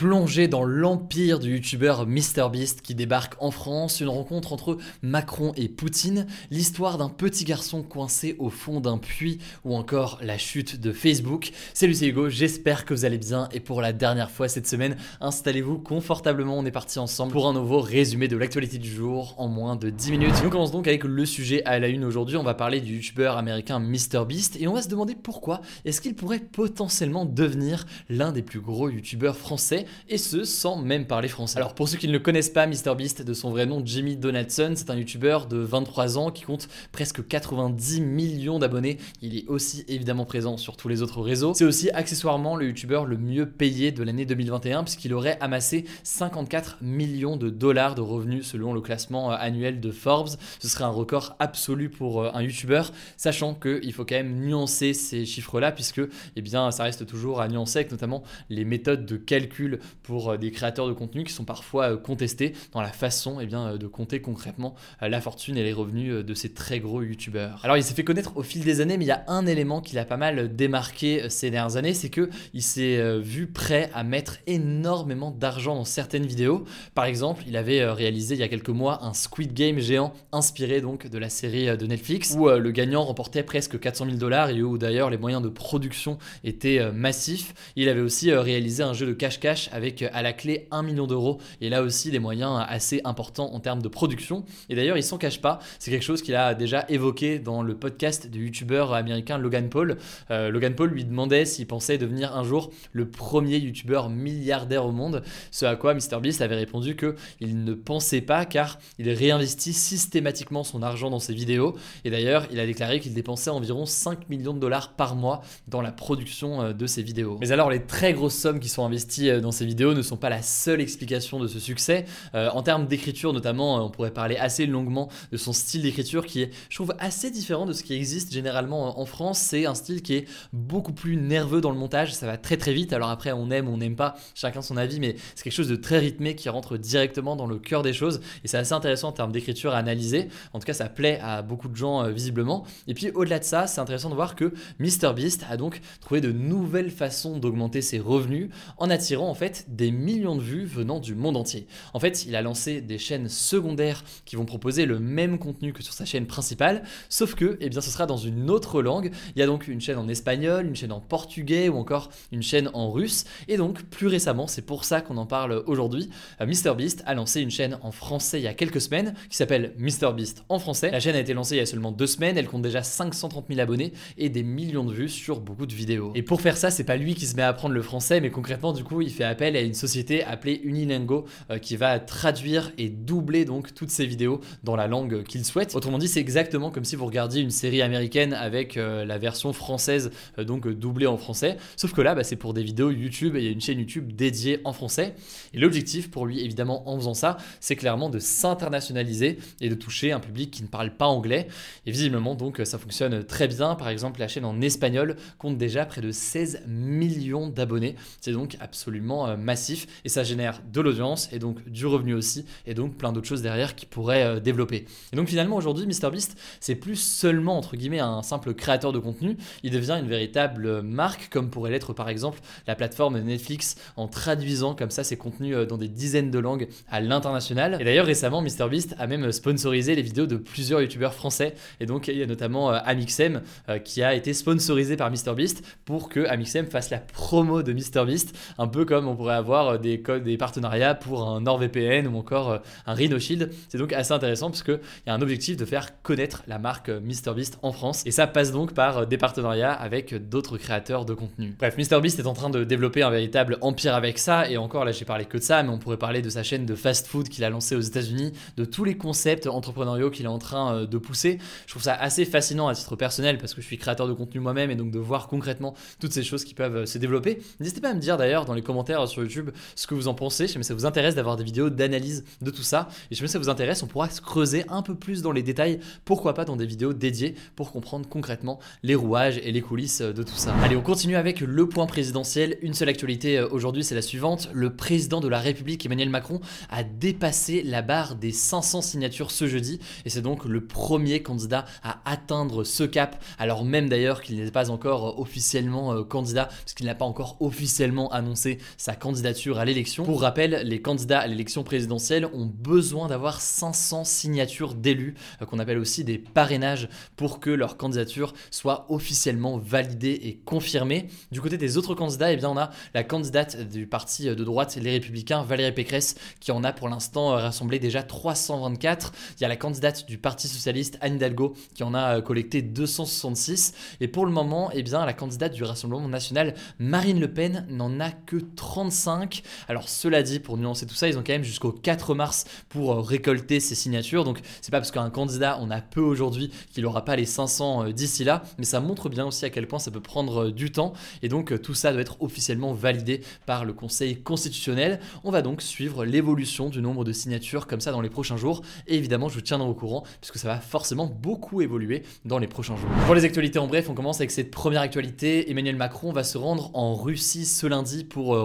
Une plongée dans l'empire du youtubeur MrBeast qui débarque en France, une rencontre entre Macron et Poutine, l'histoire d'un petit garçon coincé au fond d'un puits ou encore la chute de Facebook. Salut c'est Hugo, j'espère que vous allez bien et pour la dernière fois cette semaine, installez-vous confortablement, on est parti ensemble pour un nouveau résumé de l'actualité du jour en moins de 10 minutes. On commence donc avec le sujet à la une aujourd'hui, on va parler du youtubeur américain MrBeast et on va se demander pourquoi est-ce qu'il pourrait potentiellement devenir l'un des plus gros youtubeurs français et ce sans même parler français. Alors pour ceux qui ne le connaissent pas, MrBeast de son vrai nom Jimmy Donaldson, c'est un youtubeur de 23 ans qui compte presque 90 millions d'abonnés. Il est aussi évidemment présent sur tous les autres réseaux. C'est aussi accessoirement le youtubeur le mieux payé de l'année 2021 puisqu'il aurait amassé 54 millions de dollars de revenus selon le classement euh, annuel de Forbes. Ce serait un record absolu pour euh, un youtubeur, sachant qu'il faut quand même nuancer ces chiffres-là puisque eh bien, ça reste toujours à nuancer avec notamment les méthodes de calcul pour euh, des créateurs de contenu qui sont parfois contestés dans la façon eh bien, de compter concrètement la fortune et les revenus de ces très gros youtubeurs. Alors il s'est fait connaître au fil des années, mais il y a un élément qui l'a pas mal démarqué ces dernières années, c'est que il s'est vu prêt à mettre énormément d'argent dans certaines vidéos. Par exemple, il avait réalisé il y a quelques mois un Squid Game géant inspiré donc de la série de Netflix où le gagnant remportait presque 400 000 dollars et où d'ailleurs les moyens de production étaient massifs. Il avait aussi réalisé un jeu de cache-cache avec à la clé 1 million d'euros et là aussi des moyens assez importants en termes de production. Et d'ailleurs, il s'en cache pas, c'est quelque chose qu'il a déjà évoqué dans le podcast du youtubeur américain Logan Paul. Euh, Logan Paul lui demandait s'il pensait devenir un jour le premier youtubeur milliardaire au monde, ce à quoi MrBeast avait répondu que il ne pensait pas car il réinvestit systématiquement son argent dans ses vidéos et d'ailleurs, il a déclaré qu'il dépensait environ 5 millions de dollars par mois dans la production euh, de ses vidéos. Mais alors les très grosses sommes qui sont investies euh, dans ces vidéos ne sont pas la seule explication de ce succès. Euh, en termes d'écriture notamment, on pourrait parler assez longuement de son style d'écriture qui est, je trouve, assez différent de ce qui existe généralement en France. C'est un style qui est beaucoup plus nerveux dans le montage, ça va très très vite. Alors après, on aime, on n'aime pas, chacun son avis, mais c'est quelque chose de très rythmé qui rentre directement dans le cœur des choses et c'est assez intéressant en termes d'écriture à analyser. En tout cas, ça plaît à beaucoup de gens visiblement. Et puis au-delà de ça, c'est intéressant de voir que MrBeast a donc trouvé de nouvelles façons d'augmenter ses revenus en attirant en fait des millions de vues venant du monde entier. En fait, il a lancé des chaînes secondaires qui vont proposer le même contenu que sur sa chaîne principale, sauf que eh bien, ce sera dans une autre langue. Il y a donc une chaîne en espagnol, une chaîne en portugais ou encore une chaîne en russe. Et donc, plus récemment, c'est pour ça qu'on en parle aujourd'hui, euh, MrBeast a lancé une chaîne en français il y a quelques semaines qui s'appelle MrBeast en français. La chaîne a été lancée il y a seulement deux semaines, elle compte déjà 530 000 abonnés et des millions de vues sur beaucoup de vidéos. Et pour faire ça, c'est pas lui qui se met à apprendre le français, mais concrètement, du coup, il fait appel à une société appelée Unilingo euh, qui va traduire et doubler donc toutes ces vidéos dans la langue qu'il souhaite. Autrement dit, c'est exactement comme si vous regardiez une série américaine avec euh, la version française euh, donc doublée en français. Sauf que là, bah, c'est pour des vidéos YouTube et il y a une chaîne YouTube dédiée en français. Et l'objectif pour lui, évidemment, en faisant ça, c'est clairement de s'internationaliser et de toucher un public qui ne parle pas anglais. Et visiblement, donc, ça fonctionne très bien. Par exemple, la chaîne en espagnol compte déjà près de 16 millions d'abonnés. C'est donc absolument massif et ça génère de l'audience et donc du revenu aussi et donc plein d'autres choses derrière qui pourraient euh, développer. Et donc finalement aujourd'hui MrBeast c'est plus seulement entre guillemets un simple créateur de contenu, il devient une véritable marque comme pourrait l'être par exemple la plateforme Netflix en traduisant comme ça ses contenus euh, dans des dizaines de langues à l'international. Et d'ailleurs récemment MrBeast a même sponsorisé les vidéos de plusieurs youtubeurs français et donc il y a notamment euh, Amixem qui a été sponsorisé par MrBeast pour que Amixem fasse la promo de MrBeast un peu comme on pourrait avoir des, des partenariats pour un NordVPN ou encore un Rhino Shield. C'est donc assez intéressant parce qu'il y a un objectif de faire connaître la marque MrBeast en France. Et ça passe donc par des partenariats avec d'autres créateurs de contenu. Bref, MrBeast est en train de développer un véritable empire avec ça. Et encore, là, j'ai parlé que de ça, mais on pourrait parler de sa chaîne de fast-food qu'il a lancé aux États-Unis, de tous les concepts entrepreneuriaux qu'il est en train de pousser. Je trouve ça assez fascinant à titre personnel parce que je suis créateur de contenu moi-même et donc de voir concrètement toutes ces choses qui peuvent se développer. N'hésitez pas à me dire d'ailleurs dans les commentaires sur YouTube ce que vous en pensez. Si ça vous intéresse d'avoir des vidéos d'analyse de tout ça. Et si ça vous intéresse, on pourra se creuser un peu plus dans les détails. Pourquoi pas dans des vidéos dédiées pour comprendre concrètement les rouages et les coulisses de tout ça. Allez, on continue avec le point présidentiel. Une seule actualité euh, aujourd'hui, c'est la suivante. Le président de la République, Emmanuel Macron, a dépassé la barre des 500 signatures ce jeudi. Et c'est donc le premier candidat à atteindre ce cap, alors même d'ailleurs qu'il n'est pas encore officiellement euh, candidat, puisqu'il n'a pas encore officiellement annoncé candidature à l'élection. Pour rappel, les candidats à l'élection présidentielle ont besoin d'avoir 500 signatures d'élus, euh, qu'on appelle aussi des parrainages, pour que leur candidature soit officiellement validée et confirmée. Du côté des autres candidats, eh bien, on a la candidate du parti de droite, les Républicains, Valérie Pécresse, qui en a pour l'instant rassemblé déjà 324. Il y a la candidate du Parti Socialiste, Anne Hidalgo, qui en a collecté 266. Et pour le moment, eh bien, la candidate du Rassemblement national, Marine Le Pen, n'en a que 35. Alors cela dit, pour nuancer tout ça, ils ont quand même jusqu'au 4 mars pour euh, récolter ces signatures. Donc c'est pas parce qu'un candidat, on a peu aujourd'hui, qu'il n'aura pas les 500 euh, d'ici là. Mais ça montre bien aussi à quel point ça peut prendre euh, du temps. Et donc tout ça doit être officiellement validé par le Conseil constitutionnel. On va donc suivre l'évolution du nombre de signatures comme ça dans les prochains jours. Et évidemment, je vous tiendrai au courant puisque ça va forcément beaucoup évoluer dans les prochains jours. Pour les actualités en bref, on commence avec cette première actualité. Emmanuel Macron va se rendre en Russie ce lundi pour euh,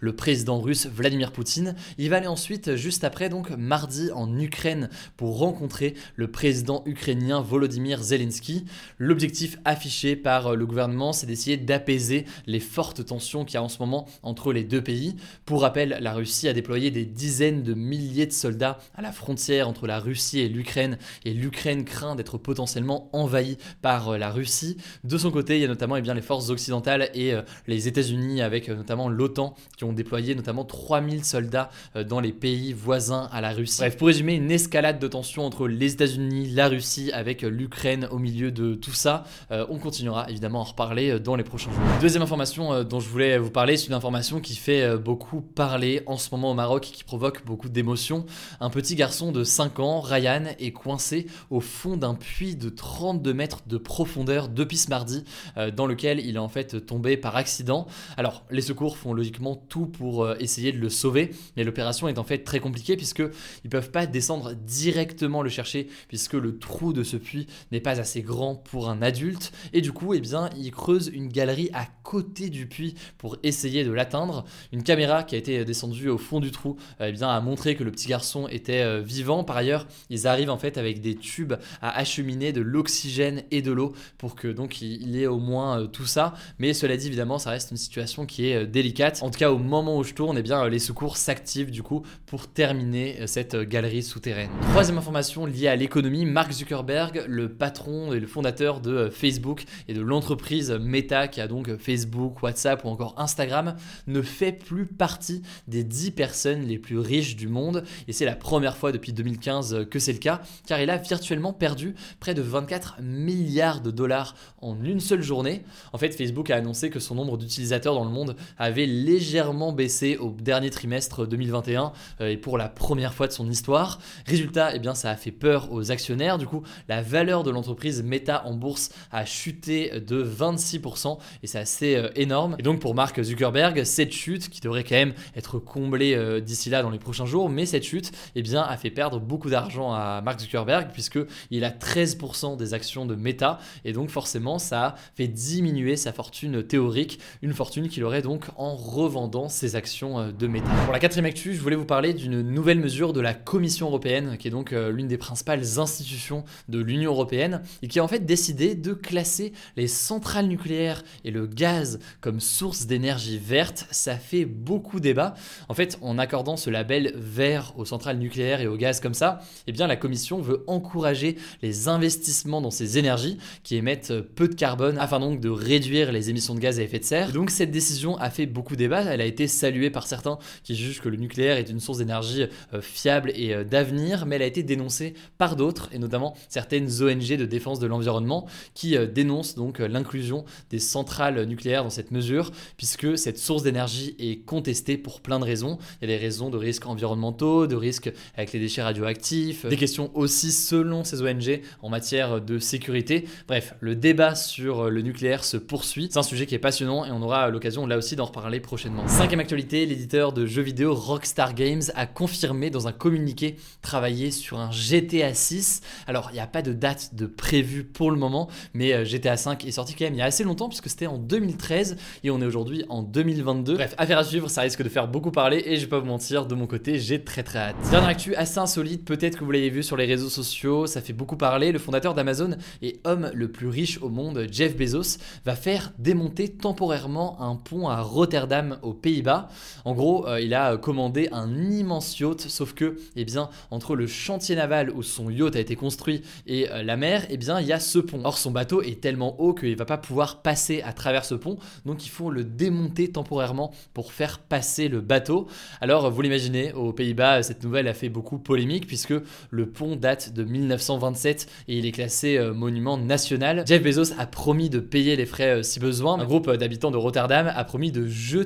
le président russe Vladimir Poutine. Il va aller ensuite, juste après, donc mardi, en Ukraine pour rencontrer le président ukrainien Volodymyr Zelensky. L'objectif affiché par euh, le gouvernement, c'est d'essayer d'apaiser les fortes tensions qu'il y a en ce moment entre les deux pays. Pour rappel, la Russie a déployé des dizaines de milliers de soldats à la frontière entre la Russie et l'Ukraine, et l'Ukraine craint d'être potentiellement envahie par euh, la Russie. De son côté, il y a notamment eh bien, les forces occidentales et euh, les États-Unis, avec notamment l'OTAN, qui ont déployé notamment 3000 soldats dans les pays voisins à la Russie. Bref, pour résumer, une escalade de tensions entre les États-Unis, la Russie, avec l'Ukraine au milieu de tout ça. on continuera évidemment à en reparler dans les prochains jours. Deuxième information dont je voulais vous parler, c'est une information qui fait beaucoup parler en ce moment au Maroc et qui provoque beaucoup d'émotions. Un petit garçon de 5 ans, Ryan, est coincé au fond d'un puits de 32 mètres de profondeur depuis ce mardi, euh, dans lequel il est en fait tombé par accident. Alors, les secours font logiquement tout pour euh, essayer de le sauver, mais l'opération est en fait très compliquée puisque ils peuvent pas descendre directement le chercher puisque le trou de ce puits n'est pas assez grand pour un adulte et du coup, eh bien, ils creusent une galerie à côté du puits pour essayer de l'atteindre. Une caméra qui a été descendue au fond du trou, eh bien, a montré que le petit garçon était euh, vivant. Par ailleurs, ils arrivent en fait avec des tubes à acheminer de l'oxygène et de l'eau pour que donc il ait au moins euh, tout ça. Mais cela dit, évidemment, ça reste une situation qui est délicate en tout cas, au moment où je tourne, eh bien, euh, les secours s'activent du coup pour terminer euh, cette euh, galerie souterraine. Troisième information liée à l'économie, Mark Zuckerberg, le patron et le fondateur de Facebook et de l'entreprise Meta qui a donc Facebook, WhatsApp ou encore Instagram, ne fait plus partie des 10 personnes les plus riches du monde et c'est la première fois depuis 2015 que c'est le cas car il a virtuellement perdu près de 24 milliards de dollars en une seule journée. En fait, Facebook a annoncé que son nombre d'utilisateurs dans le monde avait légèrement baissé au dernier trimestre 2021 euh, et pour la première fois de son histoire. Résultat, eh bien, ça a fait peur aux actionnaires. Du coup, la valeur de l'entreprise Meta en bourse a chuté de 26% et c'est assez euh, énorme. Et donc pour Mark Zuckerberg, cette chute qui devrait quand même être comblée euh, d'ici là dans les prochains jours, mais cette chute, eh bien, a fait perdre beaucoup d'argent à Mark Zuckerberg puisque il a 13% des actions de Meta et donc forcément ça a fait diminuer sa fortune théorique, une fortune qu'il aurait donc en revendant ses actions euh, de Meta. Pour la quatrième actu, je voulais vous parler d'une nouvelle mesure de la Commission européenne qui est donc euh, l'une des principales institutions de l'Union européenne et qui a en fait décidé de classer les centrales nucléaires et le gaz comme source d'énergie verte. Ça fait beaucoup débat. En fait, en accordant ce label vert aux centrales nucléaires et au gaz comme ça, eh bien la Commission veut encourager les investissements dans ces énergies qui émettent peu de carbone afin donc de réduire les émissions de gaz à effet de serre. donc cette décision a fait beaucoup débat. Elle a été saluée par certains qui jugent que le nucléaire est une source d'énergie euh, fiable et euh, d'avenir, mais elle a été dénoncée par d'autres, et notamment certaines ONG de défense de l'environnement, qui euh, dénoncent donc l'inclusion des centrales nucléaires dans cette mesure, puisque cette source d'énergie est contestée pour plein de raisons. Il y a des raisons de risques environnementaux, de risques avec les déchets radioactifs, des questions aussi selon ces ONG en matière de sécurité. Bref, le débat sur le nucléaire se poursuit. C'est un sujet qui est passionnant et on aura l'occasion là aussi d'en reparler prochainement. Cinquième actualité, l'éditeur de jeux vidéo Rockstar Games a confirmé dans un communiqué travailler sur un GTA 6. Alors, il n'y a pas de date de prévu pour le moment, mais euh, GTA 5 est sorti quand même il y a assez longtemps puisque c'était en 2013 et on est aujourd'hui en 2022. Bref, affaire à suivre, ça risque de faire beaucoup parler et je vais pas vous mentir, de mon côté, j'ai très très hâte. Dernière actu assez insolite, peut-être que vous l'avez vu sur les réseaux sociaux, ça fait beaucoup parler. Le fondateur d'Amazon et homme le plus riche au monde, Jeff Bezos, va faire démonter temporairement un pont à Rotterdam aux Pays-Bas. En gros, euh, il a commandé un immense yacht, sauf que, eh bien, entre le chantier naval où son yacht a été construit et euh, la mer, eh bien, il y a ce pont. Or, son bateau est tellement haut qu'il va pas pouvoir passer à travers ce pont, donc il faut le démonter temporairement pour faire passer le bateau. Alors, vous l'imaginez, aux Pays-Bas, cette nouvelle a fait beaucoup polémique puisque le pont date de 1927 et il est classé euh, monument national. Jeff Bezos a promis de payer les frais si besoin. Un groupe d'habitants de Rotterdam a promis de jeter